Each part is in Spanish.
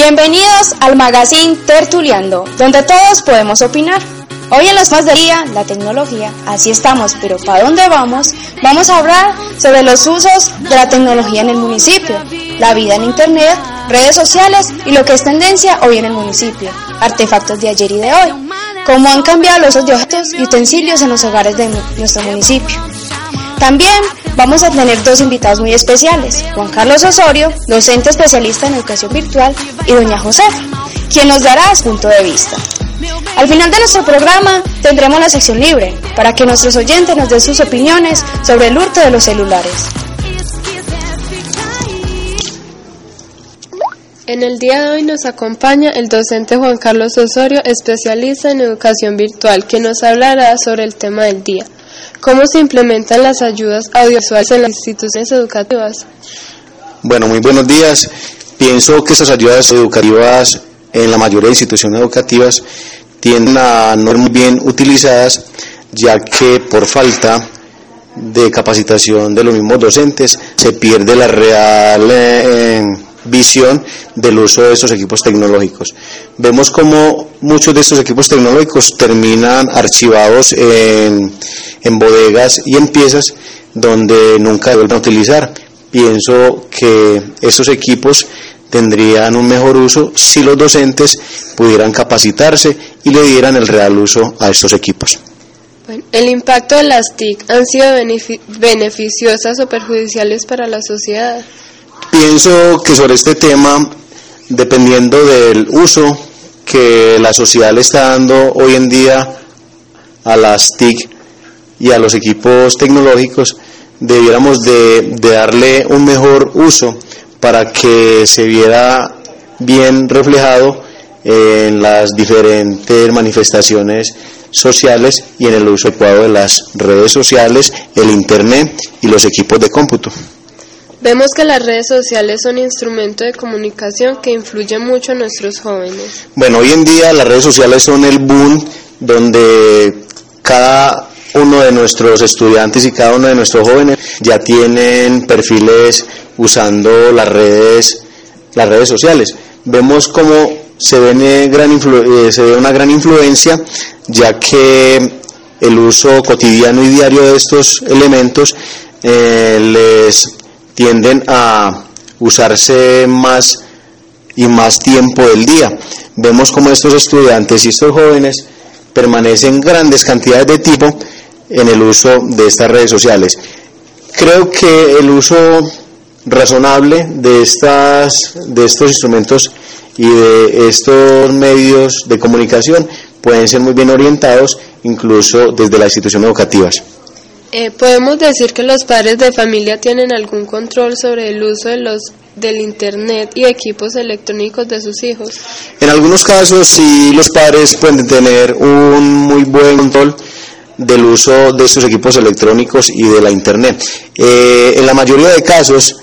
Bienvenidos al magazine Tertuliando, donde todos podemos opinar. Hoy en los más de día, la tecnología, así estamos, pero ¿para dónde vamos? Vamos a hablar sobre los usos de la tecnología en el municipio, la vida en Internet, redes sociales y lo que es tendencia hoy en el municipio, artefactos de ayer y de hoy, cómo han cambiado los usos de objetos y utensilios en los hogares de nuestro municipio. También vamos a tener dos invitados muy especiales, Juan Carlos Osorio, docente especialista en educación virtual, y doña Josefa, quien nos dará su punto de vista. Al final de nuestro programa tendremos la sección libre para que nuestros oyentes nos den sus opiniones sobre el hurto de los celulares. En el día de hoy nos acompaña el docente Juan Carlos Osorio, especialista en educación virtual, que nos hablará sobre el tema del día. ¿Cómo se implementan las ayudas audiovisuales en las instituciones educativas? Bueno, muy buenos días. Pienso que estas ayudas educativas en la mayoría de instituciones educativas tienden a no muy bien utilizadas, ya que por falta de capacitación de los mismos docentes se pierde la real eh, visión del uso de estos equipos tecnológicos. Vemos como muchos de estos equipos tecnológicos terminan archivados en, en bodegas y en piezas donde nunca vuelven a utilizar. Pienso que estos equipos tendrían un mejor uso si los docentes pudieran capacitarse y le dieran el real uso a estos equipos. ¿El impacto de las TIC han sido beneficiosas o perjudiciales para la sociedad? Pienso que sobre este tema, dependiendo del uso que la sociedad le está dando hoy en día a las TIC y a los equipos tecnológicos, debiéramos de, de darle un mejor uso para que se viera bien reflejado en las diferentes manifestaciones sociales y en el uso adecuado de las redes sociales, el Internet y los equipos de cómputo. Vemos que las redes sociales son instrumento de comunicación que influye mucho en nuestros jóvenes. Bueno, hoy en día las redes sociales son el boom donde cada uno de nuestros estudiantes y cada uno de nuestros jóvenes ya tienen perfiles usando las redes, las redes sociales. Vemos cómo se ve, eh, una gran influencia, ya que el uso cotidiano y diario de estos elementos eh, les tienden a usarse más y más tiempo del día. Vemos como estos estudiantes y estos jóvenes permanecen grandes cantidades de tiempo en el uso de estas redes sociales. Creo que el uso razonable de, estas, de estos instrumentos y de estos medios de comunicación pueden ser muy bien orientados incluso desde las instituciones educativas. Eh, ¿Podemos decir que los padres de familia tienen algún control sobre el uso de los del Internet y equipos electrónicos de sus hijos? En algunos casos sí los padres pueden tener un muy buen control del uso de estos equipos electrónicos y de la Internet. Eh, en la mayoría de casos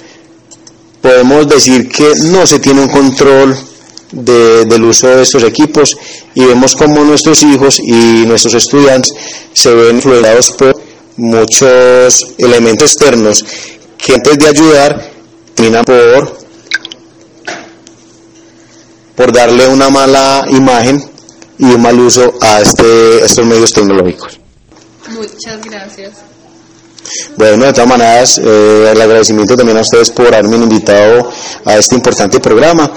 podemos decir que no se tiene un control del uso de estos equipos y vemos cómo nuestros hijos y nuestros estudiantes se ven influenciados por muchos elementos externos que antes de ayudar terminan por, por darle una mala imagen y un mal uso a, este, estos medios tecnológicos. Muchas gracias. Bueno, de todas maneras, eh, el agradecimiento también a ustedes por haberme invitado a este importante programa.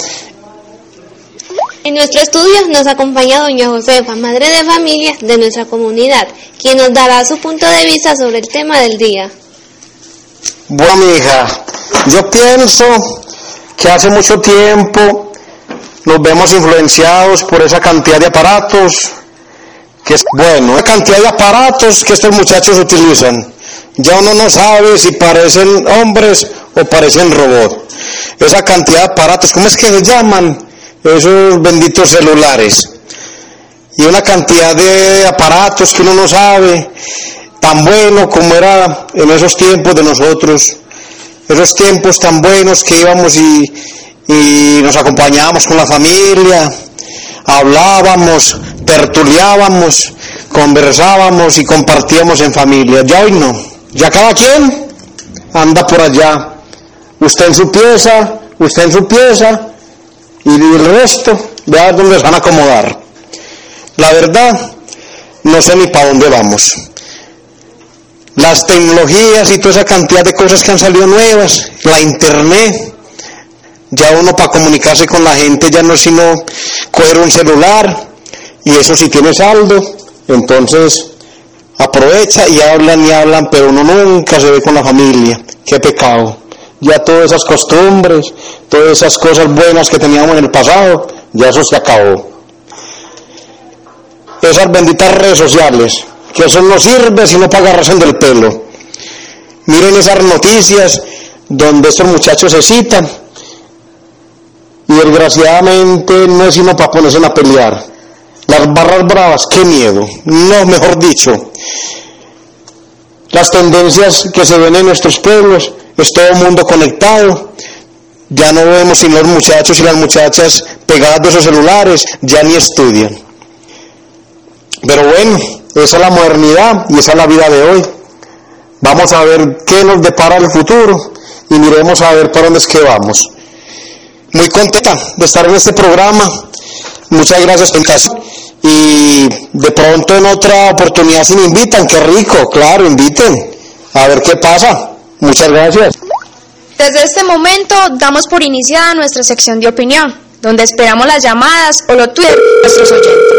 En nuestro estudio nos acompaña doña Josefa, madre de familia de nuestra comunidad, quien nos dará su punto de vista sobre el tema del día. Bueno, hija, yo pienso que hace mucho tiempo nos vemos influenciados por esa cantidad de aparatos, que es bueno, la cantidad de aparatos que estos muchachos utilizan ya uno no sabe si parecen hombres o parecen robots. Esa cantidad de aparatos, ¿cómo es que se llaman? Esos benditos celulares. Y una cantidad de aparatos que uno no sabe, tan bueno como era en esos tiempos de nosotros, esos tiempos tan buenos que íbamos y, nos acompañábamos con la familia, hablábamos, tertuliábamos, conversábamos y compartíamos en familia. Ya hoy no. Ya cada quien anda por allá. Usted en su pieza, usted en su pieza, y el resto, vea dónde se van a acomodar. La verdad, no sé ni para dónde vamos. Las tecnologías y toda esa cantidad de cosas que han salido nuevas, la internet, ya uno para comunicarse con la gente ya no es sino coger un celular y eso si tiene saldo, entonces aprovecha y hablan y hablan, pero uno nunca se ve con la familia. Qué pecado. Ya todas esas costumbres, todas esas cosas buenas que teníamos en el pasado, ya eso se acabó. Esas benditas redes sociales, que eso no sirve sino para agarrarse del pelo. Miren esas noticias donde estos muchachos se citan y desgraciadamente no es sino para ponerse a pelear. Las barras bravas, qué miedo. No, mejor dicho. Las tendencias que se ven en nuestros pueblos, es todo mundo conectado. Ya no vemos sino los muchachos y las muchachas pegadas de esos celulares, ya ni estudian. Pero bueno, esa es la modernidad y esa es la vida de hoy. Vamos a ver qué nos depara el futuro y miremos a ver para dónde es que vamos. Muy contenta de estar en este programa. Muchas gracias, Tentación. Y de pronto en otra oportunidad si me invitan, qué rico, claro, inviten. A ver qué pasa. Muchas gracias. Desde este momento damos por iniciada nuestra sección de opinión, donde esperamos las llamadas o los tweets de nuestros oyentes.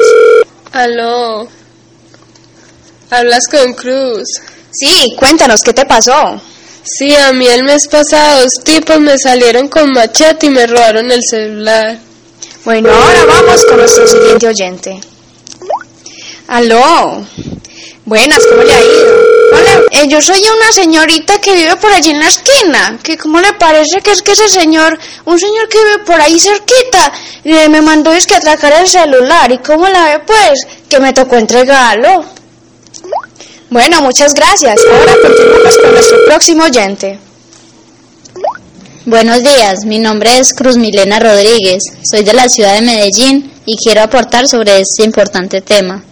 Aló. Hablas con Cruz. Sí, cuéntanos qué te pasó. Sí, a mí el mes pasado dos tipos me salieron con machete y me robaron el celular. Bueno, ahora vamos con nuestro siguiente oyente. Aló. Buenas, ¿cómo le ha ido? Hola, eh, yo soy una señorita que vive por allí en la esquina. Que cómo le parece que es que ese señor, un señor que vive por ahí cerquita, eh, me mandó es que atracar el celular. ¿Y cómo la ve pues? Que me tocó entregarlo. Bueno, muchas gracias. Ahora continuamos con nuestro próximo oyente. Buenos días, mi nombre es Cruz Milena Rodríguez, soy de la ciudad de Medellín y quiero aportar sobre este importante tema.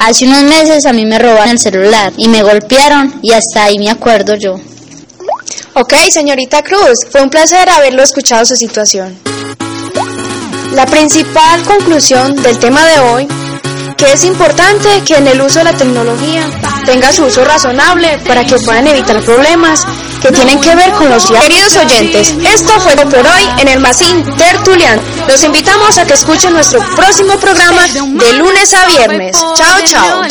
Hace unos meses a mí me robaron el celular y me golpearon y hasta ahí me acuerdo yo. Ok, señorita Cruz, fue un placer haberlo escuchado su situación. La principal conclusión del tema de hoy que es importante que en el uso de la tecnología tenga su uso razonable para que puedan evitar problemas que tienen que ver con los queridos oyentes. Esto fue todo por hoy en el Masín Tertulian. Los invitamos a que escuchen nuestro próximo programa de lunes a viernes. Chao, chao.